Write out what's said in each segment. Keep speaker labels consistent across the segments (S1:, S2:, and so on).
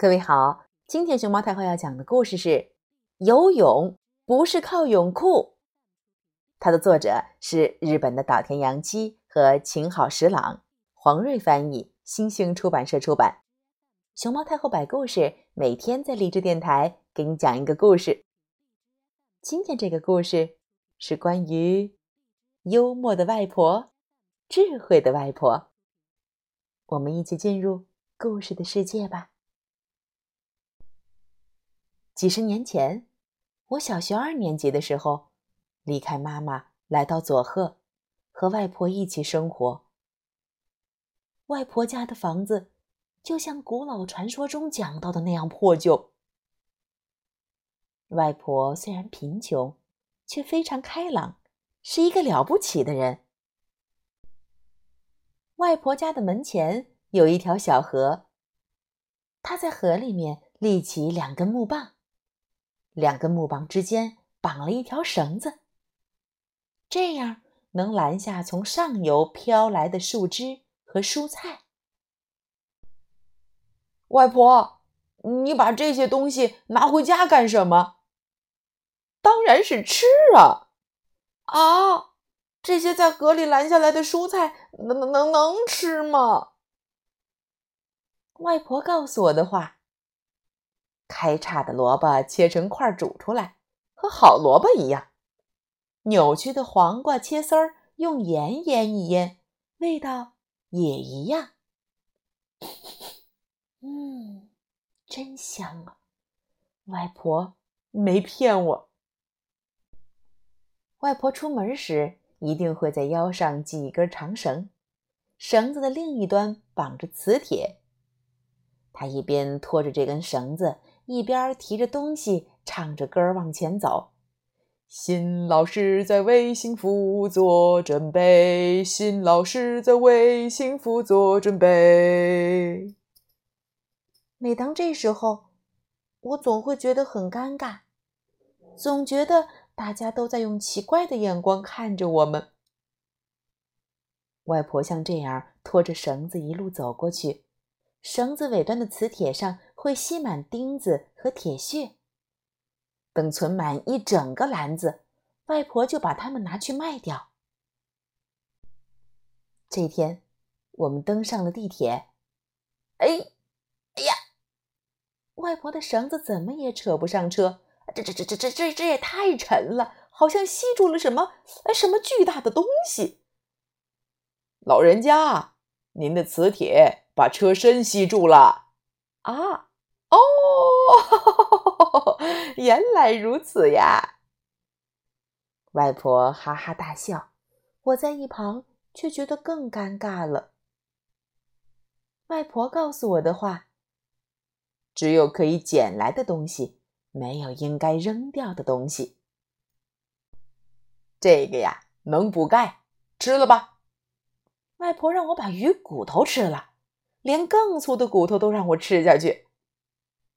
S1: 各位好，今天熊猫太后要讲的故事是游泳不是靠泳裤。它的作者是日本的岛田洋七和晴好十郎，黄瑞翻译，新星出版社出版。熊猫太后摆故事，每天在励志电台给你讲一个故事。今天这个故事是关于幽默的外婆，智慧的外婆。我们一起进入故事的世界吧。几十年前，我小学二年级的时候，离开妈妈来到佐贺，和外婆一起生活。外婆家的房子就像古老传说中讲到的那样破旧。外婆虽然贫穷，却非常开朗，是一个了不起的人。外婆家的门前有一条小河，她在河里面立起两根木棒。两根木棒之间绑了一条绳子，这样能拦下从上游飘来的树枝和蔬菜。
S2: 外婆，你把这些东西拿回家干什么？
S3: 当然是吃啊！
S2: 啊，这些在河里拦下来的蔬菜能能能能吃吗？
S1: 外婆告诉我的话。开叉的萝卜切成块煮出来，和好萝卜一样；扭曲的黄瓜切丝儿，用盐腌一腌，味道也一样。嗯，真香啊！外婆没骗我。外婆出门时一定会在腰上系一根长绳，绳子的另一端绑着磁铁。她一边拖着这根绳子。一边提着东西，唱着歌往前走。
S3: 新老师在为幸福做准备，新老师在为幸福做准备。
S1: 每当这时候，我总会觉得很尴尬，总觉得大家都在用奇怪的眼光看着我们。外婆像这样拖着绳子一路走过去。绳子尾端的磁铁上会吸满钉子和铁屑，等存满一整个篮子，外婆就把它们拿去卖掉。这天，我们登上了地铁。哎，哎呀，外婆的绳子怎么也扯不上车，这这这这这这这也太沉了，好像吸住了什么哎什么巨大的东西。
S3: 老人家，您的磁铁。把车身吸住了
S1: 啊！哦，原来如此呀！外婆哈哈大笑，我在一旁却觉得更尴尬了。外婆告诉我的话：只有可以捡来的东西，没有应该扔掉的东西。
S3: 这个呀，能补钙，吃了吧。
S1: 外婆让我把鱼骨头吃了。连更粗的骨头都让我吃下去，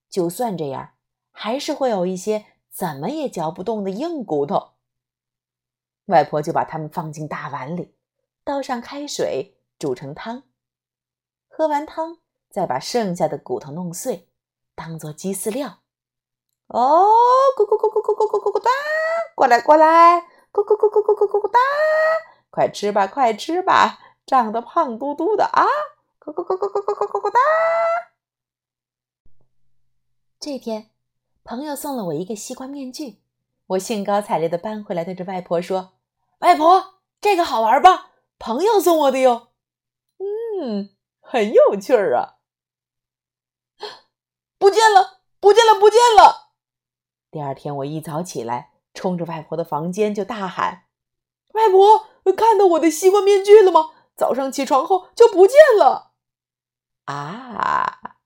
S1: 就算这样，还是会有一些怎么也嚼不动的硬骨头。外婆就把它们放进大碗里，倒上开水煮成汤。喝完汤，再把剩下的骨头弄碎，当做鸡饲料。哦，咕咕咕咕咕咕咕咕咕哒，过来过来，咕咕咕咕咕咕咕咕哒，快吃吧快吃吧，长得胖嘟嘟的啊！咕咕咕咕咕咕咕咕咕哒！这天，朋友送了我一个西瓜面具，我兴高采烈的搬回来，对着外婆说：“外婆，这个好玩吧？朋友送我的哟。”“
S3: 嗯，很有趣儿啊！”
S2: 不见了，不见了，不见了！
S1: 第二天，我一早起来，冲着外婆的房间就大喊：“
S2: 外婆，看到我的西瓜面具了吗？早上起床后就不见了。”
S1: 啊，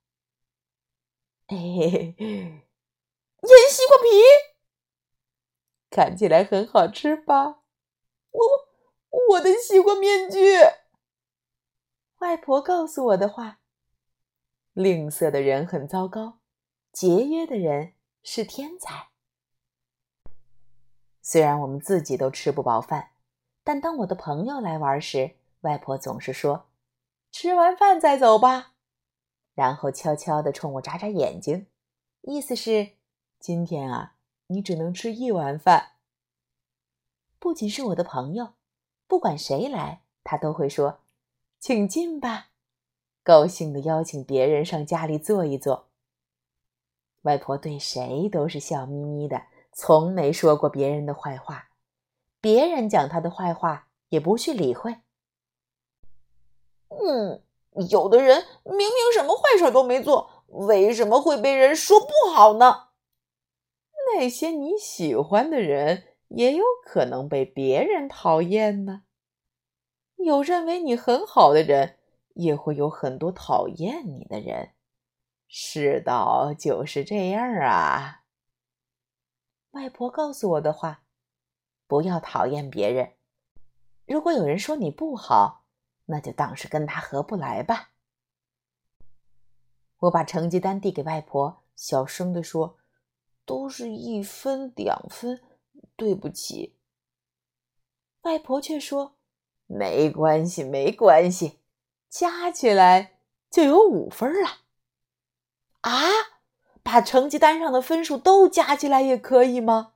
S1: 嘿嘿嘿，
S2: 腌西瓜皮，
S1: 看起来很好吃吧？
S2: 我我的西瓜面具。
S1: 外婆告诉我的话：吝啬的人很糟糕，节约的人是天才。虽然我们自己都吃不饱饭，但当我的朋友来玩时，外婆总是说。吃完饭再走吧，然后悄悄地冲我眨眨眼睛，意思是今天啊，你只能吃一碗饭。不仅是我的朋友，不管谁来，他都会说：“请进吧。”高兴地邀请别人上家里坐一坐。外婆对谁都是笑眯眯的，从没说过别人的坏话。别人讲她的坏话，也不去理会。
S2: 嗯，有的人明明什么坏事都没做，为什么会被人说不好呢？
S3: 那些你喜欢的人，也有可能被别人讨厌呢。有认为你很好的人，也会有很多讨厌你的人。世道就是这样啊。
S1: 外婆告诉我的话：不要讨厌别人。如果有人说你不好，那就当是跟他合不来吧。我把成绩单递给外婆，小声地说：“
S2: 都是一分两分，对不起。”
S1: 外婆却说：“
S3: 没关系，没关系，加起来就有五分了。”
S1: 啊，把成绩单上的分数都加起来也可以吗？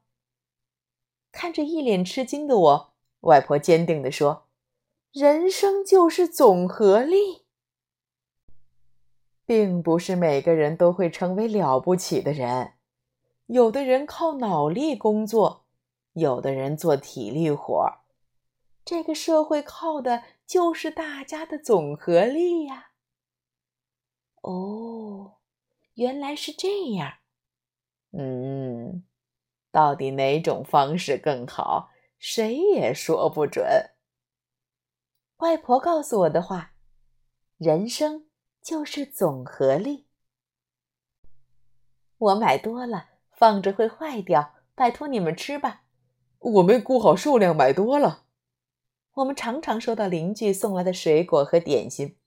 S1: 看着一脸吃惊的我，外婆坚定地说：“人生就是总和力，
S3: 并不是每个人都会成为了不起的人。有的人靠脑力工作，有的人做体力活儿这个社会靠的就是大家的总和力呀。”
S1: 哦。原来是这样，
S3: 嗯，到底哪种方式更好，谁也说不准。
S1: 外婆告诉我的话：人生就是总和力。我买多了，放着会坏掉，拜托你们吃吧。
S3: 我没估好数量，买多了。
S1: 我们常常收到邻居送来的水果和点心。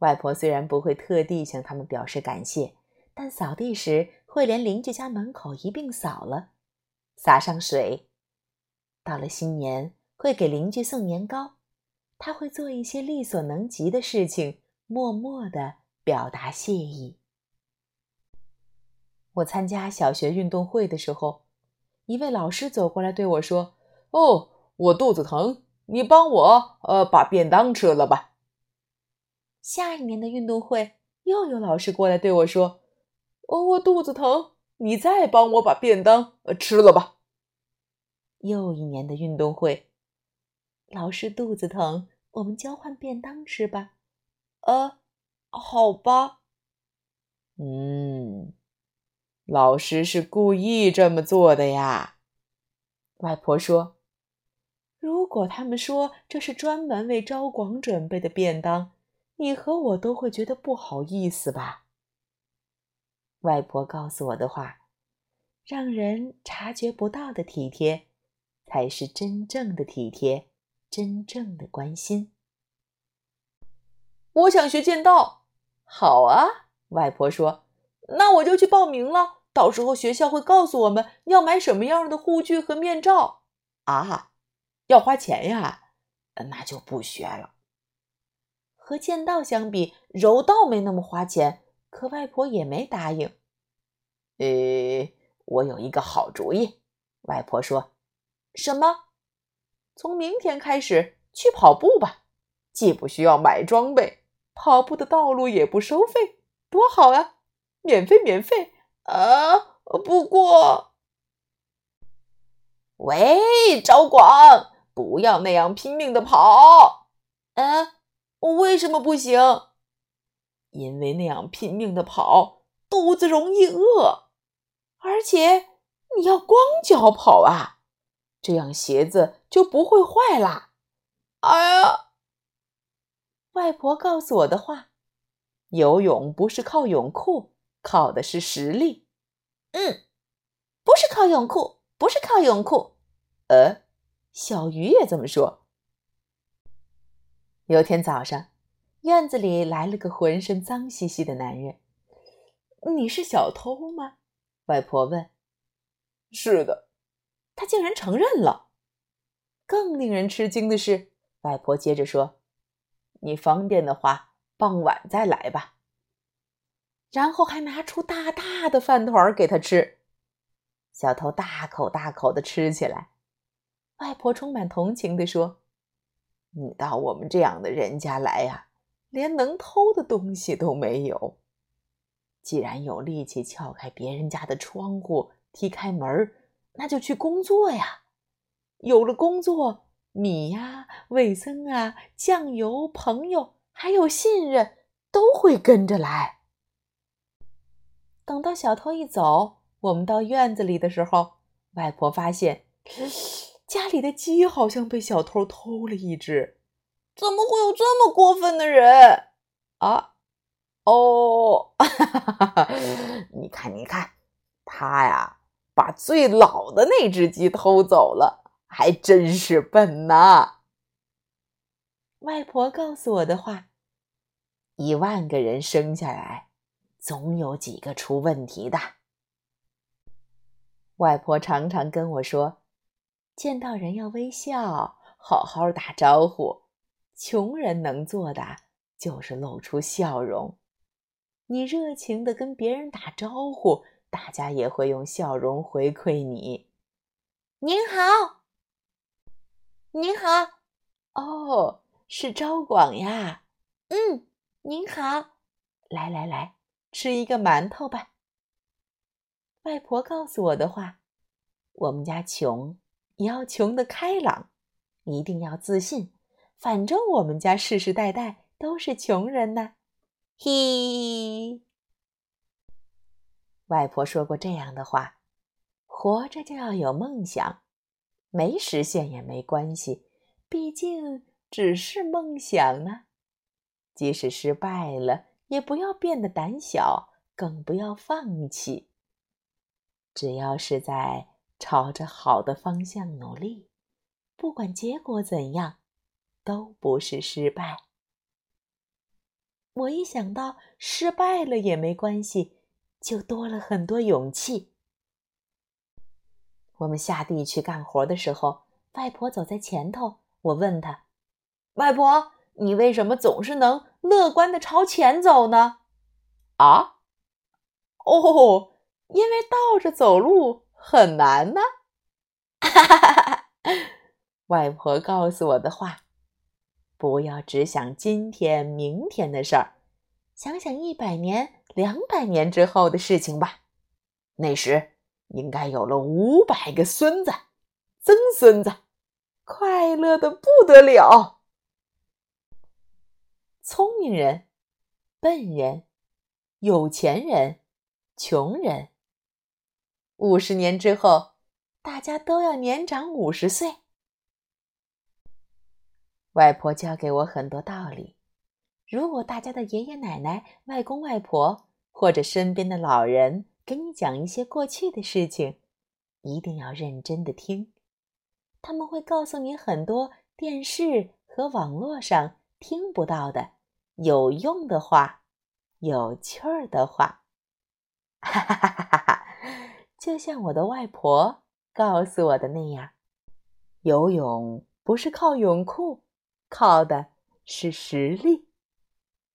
S1: 外婆虽然不会特地向他们表示感谢，但扫地时会连邻居家门口一并扫了，洒上水。到了新年，会给邻居送年糕。他会做一些力所能及的事情，默默的表达谢意。我参加小学运动会的时候，一位老师走过来对我说：“
S3: 哦，我肚子疼，你帮我呃把便当吃了吧。”
S1: 下一年的运动会，又有老师过来对我说：“
S3: 哦，我肚子疼，你再帮我把便当呃吃了吧。”
S1: 又一年的运动会，老师肚子疼，我们交换便当吃吧。
S2: 呃，好吧。
S3: 嗯，老师是故意这么做的呀。
S1: 外婆说：“如果他们说这是专门为招广准备的便当。”你和我都会觉得不好意思吧？外婆告诉我的话，让人察觉不到的体贴，才是真正的体贴，真正的关心。
S2: 我想学剑道，
S1: 好啊！外婆说：“
S2: 那我就去报名了。到时候学校会告诉我们要买什么样的护具和面罩。”
S3: 啊，要花钱呀？那就不学了。
S1: 和剑道相比，柔道没那么花钱，可外婆也没答应。
S3: 呃，我有一个好主意，外婆说：“
S2: 什么？
S3: 从明天开始去跑步吧，既不需要买装备，跑步的道路也不收费，多好啊！免费，免费
S2: 啊！不过，
S3: 喂，赵广，不要那样拼命的跑，
S2: 嗯。”为什么不行？
S3: 因为那样拼命的跑，肚子容易饿，而且你要光脚跑啊，这样鞋子就不会坏啦。
S2: 哎呀，
S1: 外婆告诉我的话，
S3: 游泳不是靠泳裤，靠的是实力。
S2: 嗯，不是靠泳裤，不是靠泳裤。
S3: 呃，小鱼也这么说。
S1: 有天早上，院子里来了个浑身脏兮兮的男人。“你是小偷吗？”外婆问。
S3: “是的。”
S1: 他竟然承认了。更令人吃惊的是，外婆接着说：“你方便的话，傍晚再来吧。”然后还拿出大大的饭团给他吃。小偷大口大口的吃起来。外婆充满同情的说：“你到我们这样的人家来呀，连能偷的东西都没有。既然有力气撬开别人家的窗户，踢开门，那就去工作呀。有了工作，米呀、卫生啊、酱油、朋友，还有信任，都会跟着来。等到小偷一走。”我们到院子里的时候，外婆发现家里的鸡好像被小偷偷了一只。
S2: 怎么会有这么过分的人
S1: 啊？哦，你看，你看，他呀，把最老的那只鸡偷走了，还真是笨呐！外婆告诉我的话：一万个人生下来，总有几个出问题的。外婆常常跟我说：“见到人要微笑，好好打招呼。穷人能做的就是露出笑容。你热情的跟别人打招呼，大家也会用笑容回馈你。
S2: 您好，您好，
S1: 哦，是赵广呀。
S2: 嗯，您好，
S1: 来来来，吃一个馒头吧。”外婆告诉我的话：“我们家穷，也要穷的开朗，一定要自信。反正我们家世世代代都是穷人呢。”嘿，外婆说过这样的话：“活着就要有梦想，没实现也没关系，毕竟只是梦想呢。即使失败了，也不要变得胆小，更不要放弃。”只要是在朝着好的方向努力，不管结果怎样，都不是失败。我一想到失败了也没关系，就多了很多勇气。我们下地去干活的时候，外婆走在前头。我问她：“外婆，你为什么总是能乐观的朝前走呢？”啊？哦。因为倒着走路很难呢。外婆告诉我的话：不要只想今天、明天的事儿，想想一百年、两百年之后的事情吧。那时应该有了五百个孙子、曾孙子，快乐的不得了。聪明人、笨人、有钱人、穷人。五十年之后，大家都要年长五十岁。外婆教给我很多道理。如果大家的爷爷奶奶、外公外婆或者身边的老人给你讲一些过去的事情，一定要认真的听。他们会告诉你很多电视和网络上听不到的有用的话、有趣儿的话。哈哈哈哈哈！就像我的外婆告诉我的那样，游泳不是靠泳裤，靠的是实力。